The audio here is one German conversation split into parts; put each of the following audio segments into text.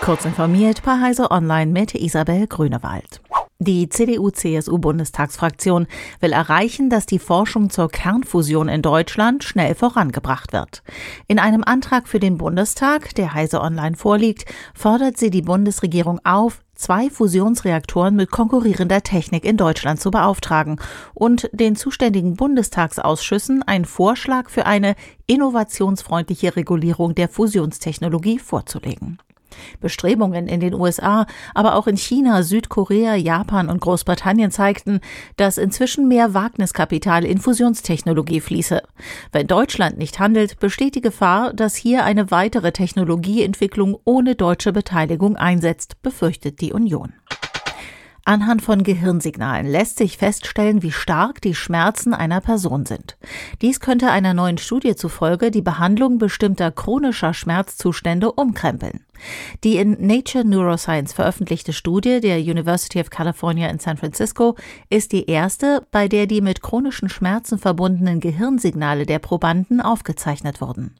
Kurz informiert bei Heise Online mit Isabel Grünewald. Die CDU-CSU-Bundestagsfraktion will erreichen, dass die Forschung zur Kernfusion in Deutschland schnell vorangebracht wird. In einem Antrag für den Bundestag, der Heise Online vorliegt, fordert sie die Bundesregierung auf, zwei Fusionsreaktoren mit konkurrierender Technik in Deutschland zu beauftragen und den zuständigen Bundestagsausschüssen einen Vorschlag für eine innovationsfreundliche Regulierung der Fusionstechnologie vorzulegen. Bestrebungen in den USA, aber auch in China, Südkorea, Japan und Großbritannien zeigten, dass inzwischen mehr Wagniskapital in Fusionstechnologie fließe. Wenn Deutschland nicht handelt, besteht die Gefahr, dass hier eine weitere Technologieentwicklung ohne deutsche Beteiligung einsetzt, befürchtet die Union. Anhand von Gehirnsignalen lässt sich feststellen, wie stark die Schmerzen einer Person sind. Dies könnte einer neuen Studie zufolge die Behandlung bestimmter chronischer Schmerzzustände umkrempeln. Die in Nature Neuroscience veröffentlichte Studie der University of California in San Francisco ist die erste, bei der die mit chronischen Schmerzen verbundenen Gehirnsignale der Probanden aufgezeichnet wurden.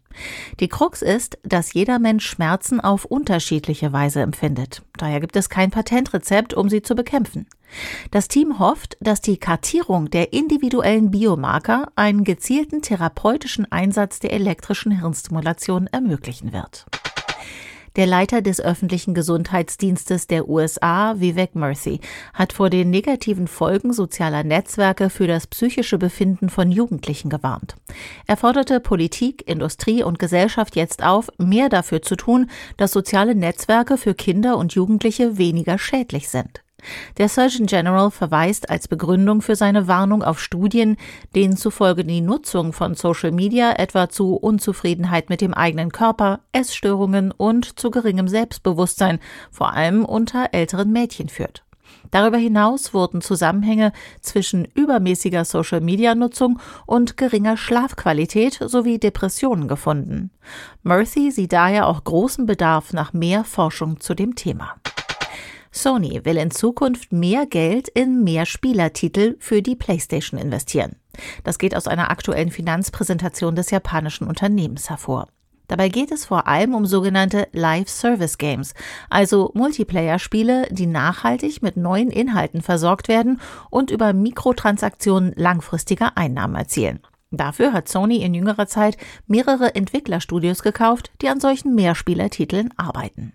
Die Krux ist, dass jeder Mensch Schmerzen auf unterschiedliche Weise empfindet. Daher gibt es kein Patentrezept, um sie zu bekämpfen. Das Team hofft, dass die Kartierung der individuellen Biomarker einen gezielten therapeutischen Einsatz der elektrischen Hirnstimulation ermöglichen wird. Der Leiter des öffentlichen Gesundheitsdienstes der USA, Vivek Murthy, hat vor den negativen Folgen sozialer Netzwerke für das psychische Befinden von Jugendlichen gewarnt. Er forderte Politik, Industrie und Gesellschaft jetzt auf, mehr dafür zu tun, dass soziale Netzwerke für Kinder und Jugendliche weniger schädlich sind. Der Surgeon General verweist als Begründung für seine Warnung auf Studien, denen zufolge die Nutzung von Social Media etwa zu Unzufriedenheit mit dem eigenen Körper, Essstörungen und zu geringem Selbstbewusstsein, vor allem unter älteren Mädchen führt. Darüber hinaus wurden Zusammenhänge zwischen übermäßiger Social-Media-Nutzung und geringer Schlafqualität sowie Depressionen gefunden. Murphy sieht daher auch großen Bedarf nach mehr Forschung zu dem Thema. Sony will in Zukunft mehr Geld in mehr Spielertitel für die PlayStation investieren. Das geht aus einer aktuellen Finanzpräsentation des japanischen Unternehmens hervor. Dabei geht es vor allem um sogenannte Live-Service-Games, also Multiplayer-Spiele, die nachhaltig mit neuen Inhalten versorgt werden und über Mikrotransaktionen langfristige Einnahmen erzielen. Dafür hat Sony in jüngerer Zeit mehrere Entwicklerstudios gekauft, die an solchen Mehrspielertiteln arbeiten.